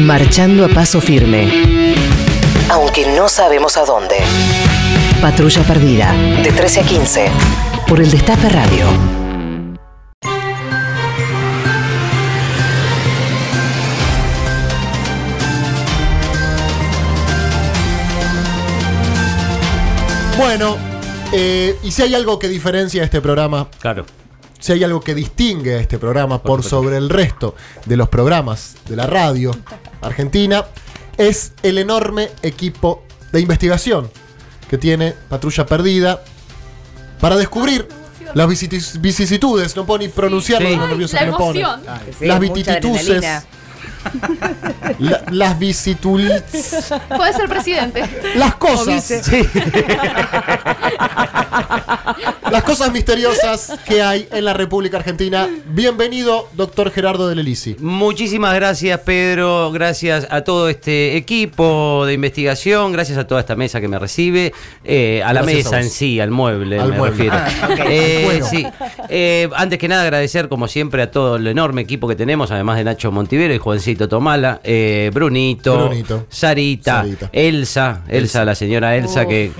Marchando a paso firme. Aunque no sabemos a dónde. Patrulla Perdida, de 13 a 15. Por el Destape Radio. Bueno, eh, y si hay algo que diferencia este programa, Claro. si hay algo que distingue a este programa por sobre el resto de los programas de la radio argentina, es el enorme equipo de investigación que tiene Patrulla Perdida para descubrir las vicisitudes, no puedo ni pronunciarlo, Sí. de lo nervioso la que me pone. emoción. Sí, las adrenalina. la- las visitul... Puede ser presidente. las cosas. Las cosas misteriosas que hay en la República Argentina. Bienvenido, doctor Gerardo de Lelisi. Muchísimas gracias, Pedro. Gracias a todo este equipo de investigación. Gracias a toda esta mesa que me recibe. eh, a la Gracias mesa a en sí, al mueble, Al me mueble. refiero. Ah. Eh, Bueno. sí. Eh, antes que nada, agradecer, como siempre, a todo el enorme equipo que tenemos, además de Nacho Montivero y Juancito Tomala, eh, Brunito, Brunito. Sarita, Sarita. Elsa, Elsa, la señora Elsa, que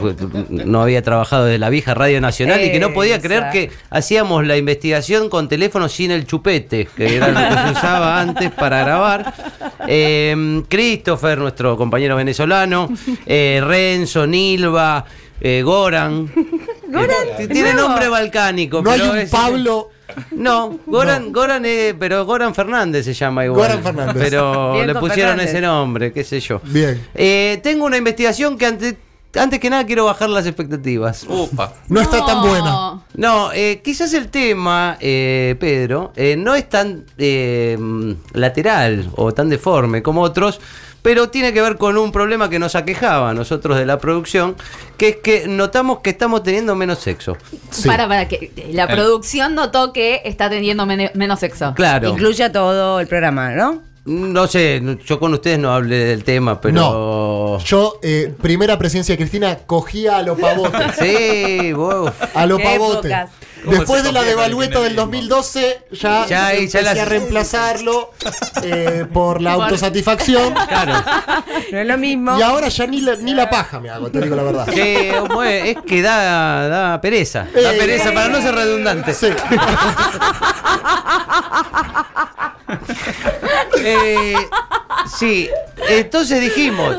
no había trabajado desde la vieja Radio Nacional y que no podía creer que hacíamos la investigación con teléfono sin el chupete, que era lo que se usaba antes para grabar. Eh, Christopher, nuestro compañero venezolano, eh, Renzo, Nilva, eh, Goran. Eh, tiene nombre balcánico. No hay un es- Pablo. No, Goran, Goran eh, pero Goran Fernández se llama igual. Goran Fernández. Pero Bien le pusieron Fernández. ese nombre, qué sé yo. Bien. Eh, tengo una investigación que ante- antes que nada quiero bajar las expectativas. Upa. No está tan buena. No, eh, quizás el tema, eh, Pedro, eh, no es tan eh, lateral o tan deforme como otros, pero tiene que ver con un problema que nos aquejaba a nosotros de la producción, que es que notamos que estamos teniendo menos sexo. Sí. Para, para, que la producción notó que está teniendo menos sexo. Claro. Incluye a todo el programa, ¿no? No sé, yo con ustedes no hablé del tema, pero... No. Yo, eh, primera presencia de Cristina, cogía a lo pavote. Sí, wow. A lo Qué pavote. épocas. Después de la devalueta del kirchnerismo? 2012, ya, Ya ahí, ya empecé las- a reemplazarlo eh, por la autosatisfacción. Claro. No es lo mismo. Y ahora ya ni la, ni la paja me hago, te digo la verdad. Sí, bueno, es que da, da pereza. Da Eh, pereza para no ser redundante. Sí. Eh, sí, entonces dijimos,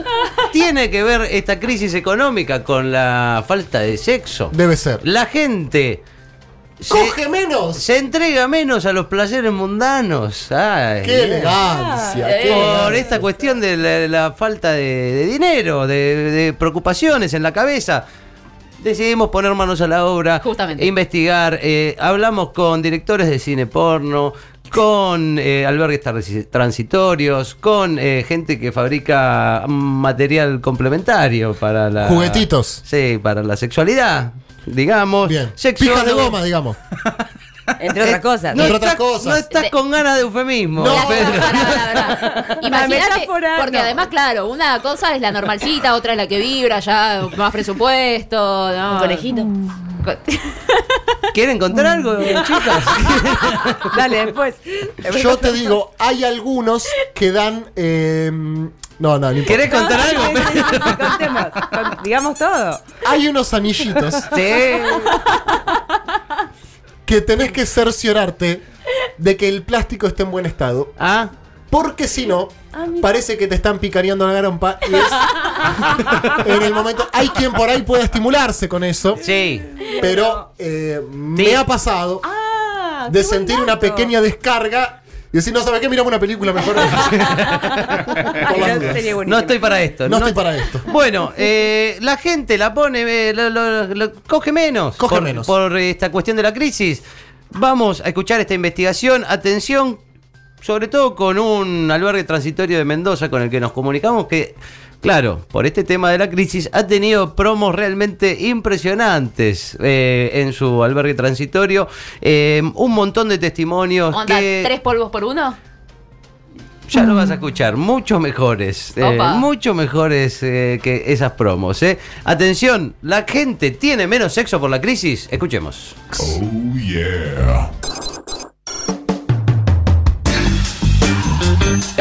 ¿tiene que ver esta crisis económica con la falta de sexo? Debe ser. La gente se, ¡Coge menos! se entrega menos a los placeres mundanos. Ay, ¡Qué elegancia! qué Por elegancia. esta cuestión de la, la falta de, de dinero, de, de preocupaciones en la cabeza. Decidimos poner manos a la obra, Justamente. e investigar. eh, hablamos con directores de cine porno, con eh, albergues transi- transitorios, con eh, gente que fabrica material complementario para la. Juguetitos. Sí, para la sexualidad, digamos. Bien. Sexólogo. Pijas de goma, digamos. Entre otras cosas. No Entre estás, otras cosas. no estás con ganas de eufemismo, No. Pedro. Imagínate, metáfora, porque además, claro, una cosa es la normalcita, otra es la que vibra, ya más presupuesto. ¿no? Un conejito. ¿Quieren contar algo, chicas? Dale, después. Yo te digo, hay algunos que dan. eh, no, no, no. ¿Querés contar algo? Sí, sí, sí, sí, contemos. Con- digamos todo. Hay unos anillitos Sí. que tenés que cerciorarte de que el plástico esté en buen estado. Ah, Porque si no, parece que te están picareando la garompa y es en el momento. Hay quien por ahí puede estimularse con eso, sí. pero eh, me ha pasado Ah, de sentir una pequeña descarga y decir, no sabes qué, miramos una película mejor. No buenísimo. estoy para esto. No estoy para esto. Bueno, eh, la gente la pone, eh, lo- lo- lo- coge menos. Coge por, menos. Por esta cuestión de la crisis. Vamos a escuchar esta investigación. Atención, sobre todo con un albergue transitorio de Mendoza con el que nos comunicamos que, claro, por este tema de la crisis, ha tenido promos realmente impresionantes eh, en su albergue transitorio. Eh, un montón de testimonios Onda, que... ¿Tres polvos por uno? Ya lo vas a escuchar, mucho mejores, eh, Opa. mucho mejores eh, que esas promos. eh. Atención, ¿la gente tiene menos sexo por la crisis? Escuchemos. Oh yeah.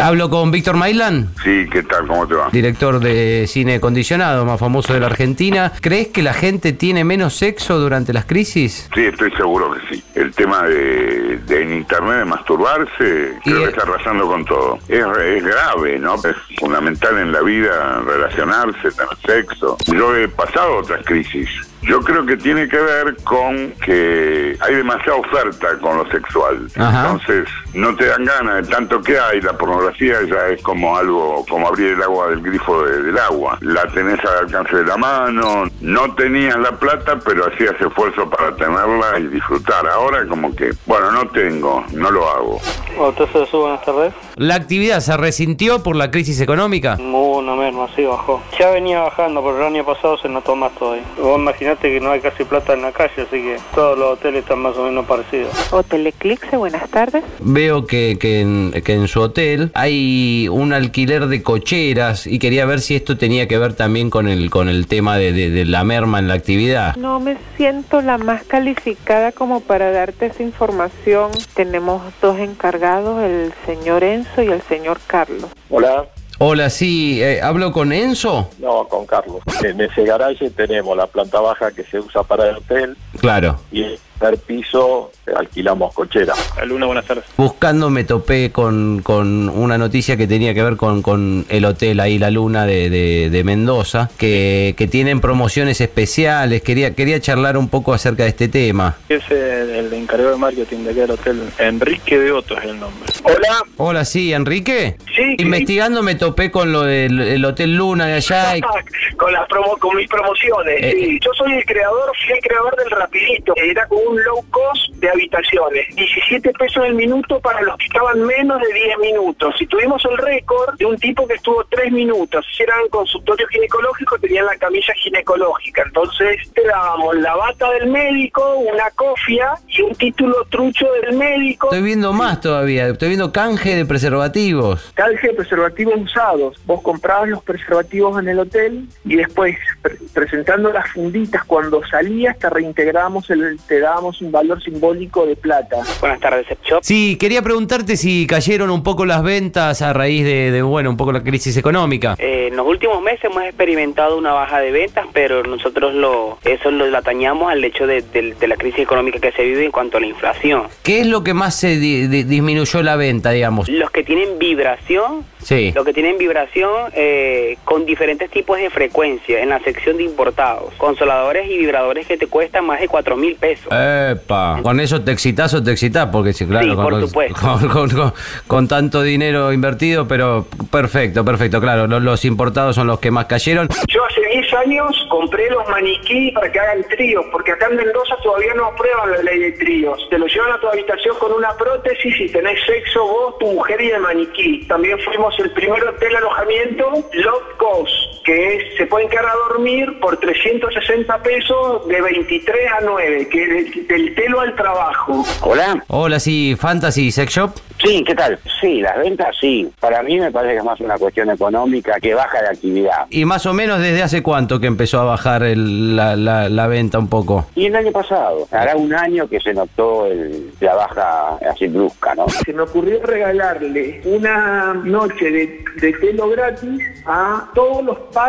Hablo con Víctor Mailán, Sí, ¿qué tal? ¿Cómo te va? director de cine condicionado, más famoso de la Argentina. ¿Crees que la gente tiene menos sexo durante las crisis? Sí, estoy seguro que sí. El tema de, de en internet de masturbarse, Y, creo que está arrasando con todo. Es, es grave, ¿no? Es fundamental en la vida relacionarse, tener sexo. Yo he pasado otras crisis. Yo creo que tiene que ver con que hay demasiada oferta con lo sexual. Ajá. Entonces, no te dan ganas de tanto que hay. La pornografía ya es como algo, como abrir el agua del grifo de- del agua. La tenés al alcance de la mano. No tenías la plata, pero hacías esfuerzo para tenerla y disfrutar. Ahora como que, bueno, no tengo, no lo hago. Entonces, buenas tardes. ¿La actividad se resintió por la crisis económica? Muy, no merma, sí bajó. Ya venía bajando, pero el año pasado se notó más todavía. Vos imaginate que no hay casi plata en la calle, así que todos los hoteles están más o menos parecidos. Hotel Eclipse, buenas tardes. Veo que, que en, que en su hotel hay un alquiler de cocheras y quería ver si esto tenía que ver también con el, con el tema de, de- de la merma en la actividad. No me siento la más calificada como para darte esa información. Tenemos dos encargados, el señor Enzo y el señor Carlos. Hola, Hola, sí, eh, hablo con Enzo. no, con Carlos. En ese garaje tenemos la planta baja que se usa para el hotel Claro. y primer piso eh, alquilamos cochera. Luna, buenas tardes. Buscando me topé con, con una noticia que tenía que ver con, con el hotel ahí, La Luna de, de- de Mendoza, que, que tienen promociones especiales. Quería, quería charlar un poco acerca de este tema. Es el, encargado de marketing de aquel hotel. Enrique de Otto es el nombre. Hola, Hola, sí, Enrique. Sí, sí. Investigando me topé con lo del el Hotel Luna de allá. y- con las promo, con mis promociones. Eh. sí. Yo soy el creador, fui el creador del Rapidito. Era un low cost de habitaciones. 17 pesos el minuto para los que estaban menos de 10 minutos. Y tuvimos el récord de un tipo que estuvo 3 minutos. Eran consultorios ginecológicos, tenían la camilla ginecológica. Entonces te dábamos la bata del médico, una cofia y un título trucho del médico. Estoy viendo más todavía. Estoy viendo canje de preservativos. Canje de preservativos usados. Vos comprabas los preservativos en el hotel y después, pre- presentando las funditas, cuando salías te reintegramos, el, te dábamos un valor simbólico de plata. Buenas tardes, Shop. Sí, quería preguntarte si cayeron un poco las ventas a raíz de, de, bueno, un poco la crisis económica. Eh, en los últimos meses hemos experimentado una baja de ventas, pero nosotros lo eso lo atañamos al hecho de, de- de la crisis económica que se vive en cuanto a la inflación. ¿Qué es lo que más se di- di- disminuyó la venta, digamos? Los que tienen vibración, Sí. los que tienen vibración eh, con diferentes tipos de frecuencia en la sección de importados, consoladores y vibradores que te cuestan más de 4 mil pesos. Epa, con eso te excitas o te excitas, porque sí, claro, Sí, con, por con- supuesto. con- con- con- con tanto dinero invertido, pero perfecto, perfecto, claro, los, los importados son los que más cayeron. Yo 10 años compré los maniquí para que hagan tríos, porque acá en Mendoza todavía no aprueban la ley de tríos. Te lo llevan a tu habitación con una prótesis y tenés sexo vos, tu mujer y el maniquí. También fuimos el primer hotel alojamiento, Lot Cost, que es, se pueden quedar a dormir por 360 pesos de 23 a 9, que es del, del telo al trabajo. Hola. Hola, sí, Fantasy Sex Shop. Sí, ¿qué tal? Sí, las ventas sí. Para mí me parece que es más una cuestión económica que baja de actividad. Y más o menos desde hace cuánto que empezó a bajar el- la, la- la venta un poco. Y el año pasado, hará un año que se notó el- la baja así brusca, ¿no? Se me ocurrió regalarle una noche de, de telo gratis a todos los padres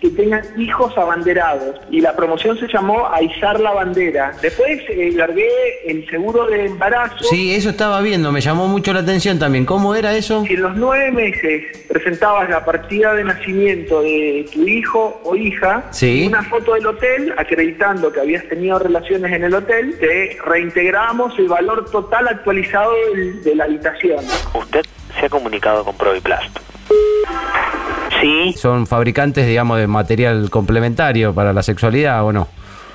que tengan hijos abanderados. Y la promoción se llamó Aizar la bandera. Después eh, largué el seguro de embarazo. Sí, eso estaba viendo, me llamó mucho la atención también. ¿Cómo era eso? Si en los nueve meses presentabas la partida de nacimiento de tu hijo o hija, Sí. una foto del hotel acreditando que habías tenido relaciones en el hotel, te reintegramos el valor total actualizado de la habitación. Usted se ha comunicado con Proviplast. Son fabricantes, digamos, de material complementario para la sexualidad, ¿o no?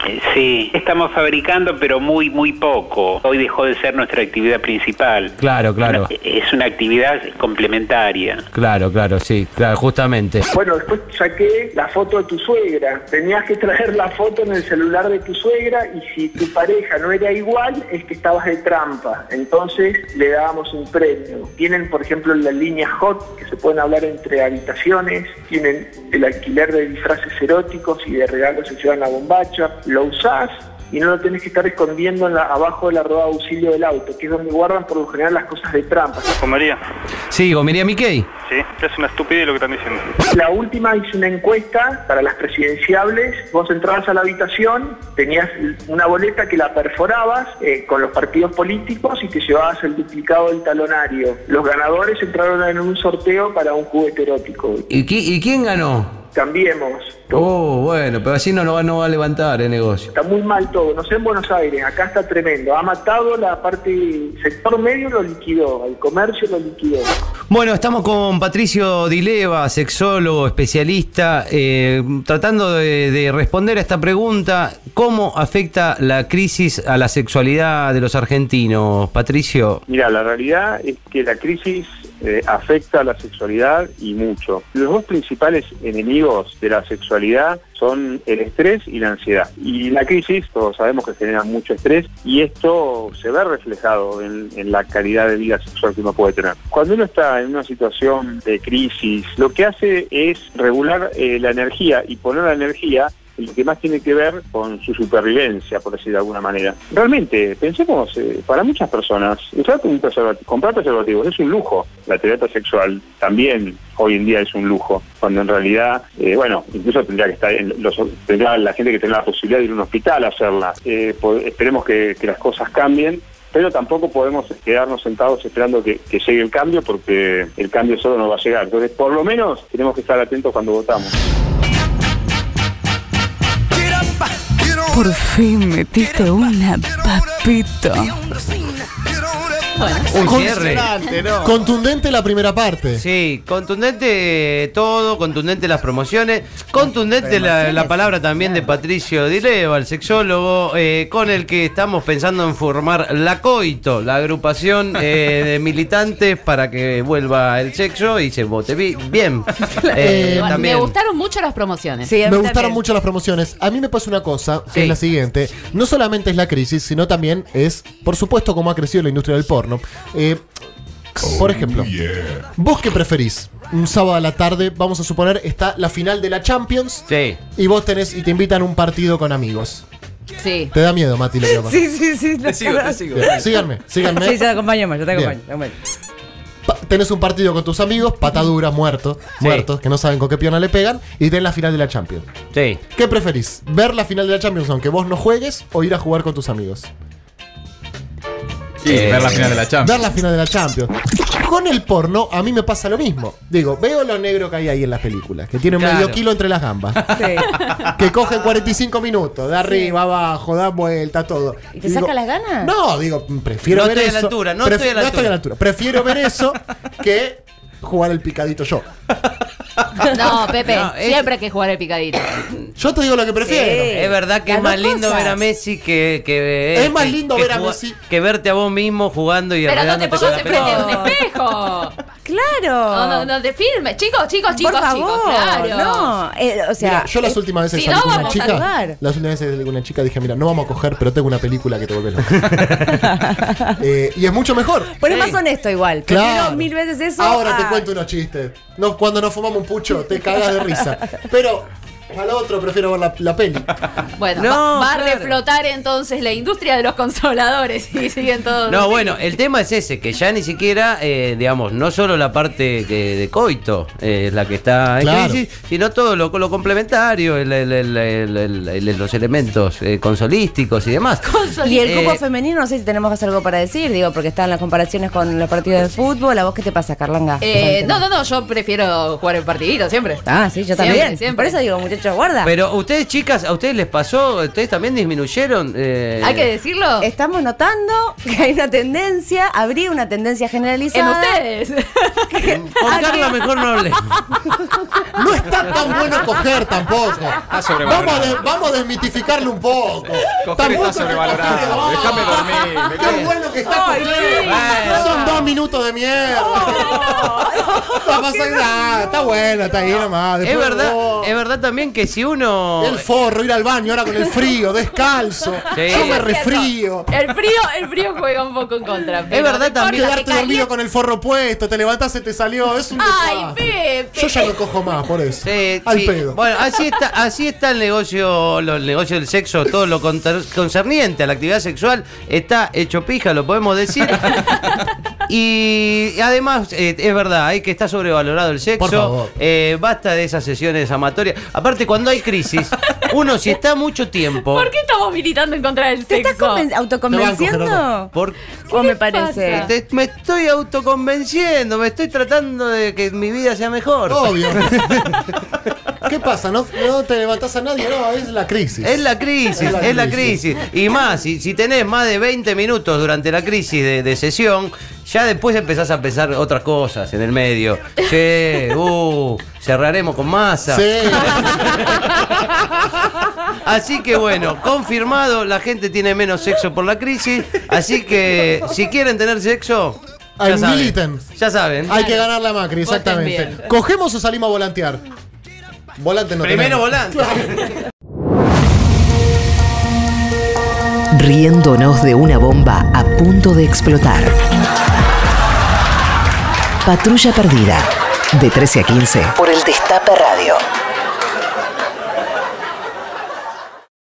Eh, Sí, estamos fabricando, pero muy, muy poco. Hoy dejó de ser nuestra actividad principal. Claro, claro. Una- es una actividad complementaria. Claro, claro, sí, claro, justamente. Bueno, después saqué la foto de tu suegra. Tenías que traer la foto en el celular de tu suegra y si tu pareja no era igual, es que estabas de trampa. Entonces le dábamos un premio. Tienen, por ejemplo, la línea Hot, que se pueden hablar entre habitaciones. Tienen el alquiler de disfraces eróticos y de regalos se llevan la bombacha. Lo usás y no lo tenés que estar escondiendo en la- abajo de la rueda de auxilio del auto, que es donde guardan por lo general las cosas de trampa. Con María. Sí, Gomería Mickey. Sí, es una estupidez lo que están diciendo. La última hice una encuesta para las presidenciables. Vos entrabas a la habitación, tenías una boleta que la perforabas eh, con los partidos políticos y te llevabas el duplicado del talonario. Los ganadores entraron en un sorteo para un juguete erótico. ¿Y, qui- y quién ganó? Cambiemos. Oh, bueno, pero así no, lo va, no va a levantar el negocio. Está muy mal todo. No sé en Buenos Aires, acá está tremendo. Ha matado la parte, sector medio lo liquidó, el comercio lo liquidó. Bueno, estamos con Patricio Dileva, sexólogo, especialista, eh, tratando de, de responder a esta pregunta, ¿cómo afecta la crisis a la sexualidad de los argentinos? Patricio. Mira, la realidad es que la crisis eh, afecta a la sexualidad y mucho. Los dos principales enemigos de la sexualidad son el estrés y la ansiedad. Y la crisis, todos sabemos que genera mucho estrés y esto se ve reflejado en, la calidad de vida sexual que uno puede tener. Cuando uno está en una situación de crisis, lo que hace es regular eh, la energía y poner la energía en lo que más tiene que ver con su supervivencia, por decir de alguna manera. Realmente, pensemos, eh, para muchas personas, usar un preservativo, comprar preservativos es un lujo. La terapia sexual también hoy en día es un lujo, cuando en realidad, eh, bueno, incluso tendría que estar, en los, tendría la gente que tenga la posibilidad de ir a un hospital a hacerla. Eh, esperemos que, que las cosas cambien. Pero tampoco podemos quedarnos sentados esperando que, que llegue el cambio porque el cambio solo no va a llegar. Entonces, por lo menos tenemos que estar atentos cuando votamos. Por fin metiste una papito. Un cierre. Contundente la primera parte. Sí, contundente todo, contundente las promociones, contundente la, la palabra también de Patricio Dileva, el sexólogo, eh, con el que estamos pensando en formar la COITO, la agrupación eh, de militantes para que vuelva el sexo y se vote bi- bien. Eh. Me gustaron mucho las promociones. Me gustaron mucho las promociones. A mí me pasa una cosa, que Sí. es la siguiente. No solamente es la crisis, sino también es, por supuesto, cómo ha crecido la industria del porno. Eh, por ejemplo, ¿vos qué preferís? Un sábado a la tarde, vamos a suponer, está la final de la Champions. Sí. Y vos tenés y te invitan a un partido con amigos. Sí. ¿Te da miedo, Mati, lo que? Sí, sí, sí. Te sigo, te sigo. Bien, síganme, síganme. Sí, yo te acompaño, yo te acompaño. te acompaño. Pa- tenés un partido con tus amigos, pataduras, muertos, muertos, que no saben con qué pierna le pegan, y tenés la final de la Champions. Sí. ¿Qué preferís? ¿Ver la final de la Champions aunque vos no juegues o ir a jugar con tus amigos? Y ver la final de la Champions. Ver la final de la Champions. Con el porno, a mí me pasa lo mismo. Digo, veo lo negro que hay ahí en las películas, que tiene Claro. medio kilo entre las gambas. Que cogen 45 minutos, de arriba, abajo, da vuelta, todo. ¿Y te digo, saca las ganas? No, digo, prefiero No ver estoy a la eso. altura, no Pref- estoy a la altura. altura. Prefiero ver eso que jugar el picadito yo. No, Pepe, No, es- siempre hay que jugar el picadito. Yo te digo lo que prefiero. Es verdad que es más lindo cosas. ver a Messi que, que Es más que- lindo que ver a Messi. que verte a vos mismo jugando y Pero no te pongas enfrente de un espejo. Claro. No, no, no te filmes. Chicos, chicos, chicos, Por favor, chicos. Claro. no. Eh, o sea, Mira, yo las últimas veces si salí no, con una vamos a chica. Las últimas veces salí con una chica dije, mira, no vamos a coger, pero tengo una película que te vuelve loca. Eh, y es mucho mejor. pero es más honesto igual. Prefiero Claro. mil veces eso. Ahora te a- cuento unos chistes. No, cuando nos fumamos un pucho, te cagas de risa. Pero al otro prefiero ver la, la peli. Bueno, No, va, va a reflotar entonces la industria de los consoladores y siguen todos. No, bueno, el tema es ese, que ya ni siquiera, eh, digamos, no solo la parte que- de coito eh, es la que está en Claro. crisis, sino todo lo, lo complementario, el- el- el- el- el- el- los elementos eh, consolísticos y demás. Y el grupo Eh, femenino, no sé si tenemos que hacer algo para decir, digo, porque están las comparaciones con los partidos de fútbol. ¿A vos qué te pasa, Carlanga? Eh, no, no, no, yo prefiero jugar el partidito siempre. Ah, sí, yo Siempre, también. siempre. Por eso digo, muchachos, guarda. Pero ustedes, chicas, ¿a ustedes les pasó? ¿Ustedes también disminuyeron? Eh, Hay que decirlo. Estamos notando que hay una tendencia, habría una tendencia En generalizada. ustedes. Con Carla mejor no hablé. No está tan bueno coger tampoco. Vamos sobrevalorado. a, de- vamos a desmitificarlo un poco. Coger Tampoco está sobrevalorado. Déjame dormir. Qué bueno que está Ay, coger. Bueno. Son dos minutos de mierda. No pasa nada, está buena, está ahí nomás. Es verdad, oh, es verdad también que si uno. El forro, ir al baño ahora con el frío, descalzo. Sí. Yo me Es resfrío. El frío, el frío juega un poco en contra. pero verdad también. que Quedarte dormido con el forro puesto, te levantás y te salió. Es un Ay, desastre. Pepe. Yo ya no cojo más por eso. Sí, Al sí. pedo. Bueno, así está, así está el negocio, lo- el negocio del sexo, todo lo concerniente a la actividad sexual está hecho pija, lo podemos decir. Y además, eh, es verdad, hay que está sobrevalorado el Por sexo. favor. Eh, basta de esas sesiones amatorias. Aparte, cuando hay crisis, uno si está mucho tiempo. ¿Por qué estamos militando en contra del ¿Te estás sexo? conven- autoconvenciendo? Por, ¿O me parece? te- me estoy autoconvenciendo, me estoy tratando de que mi vida sea mejor. Obvio. ¿Qué pasa? ¿No, no te levantás a nadie? No, es la crisis. Es la crisis, Es la es la crisis. crisis. Y más, si, si tenés más de 20 minutos durante la crisis de, de sesión, ya después empezás a pensar otras cosas en el medio. Che, uh, cerraremos con masa. Sí. Así que bueno, confirmado, la gente tiene menos sexo por la crisis. Así que si quieren tener sexo, ya saben. militen. Ya saben. Hay que ganar la Macri, exactamente. ¿Cogemos o salimos a volantear? Volante no Primero tenemos. volante. riéndonos de una bomba a punto de explotar. Patrulla perdida, de 13 a 15 por el Destape Radio.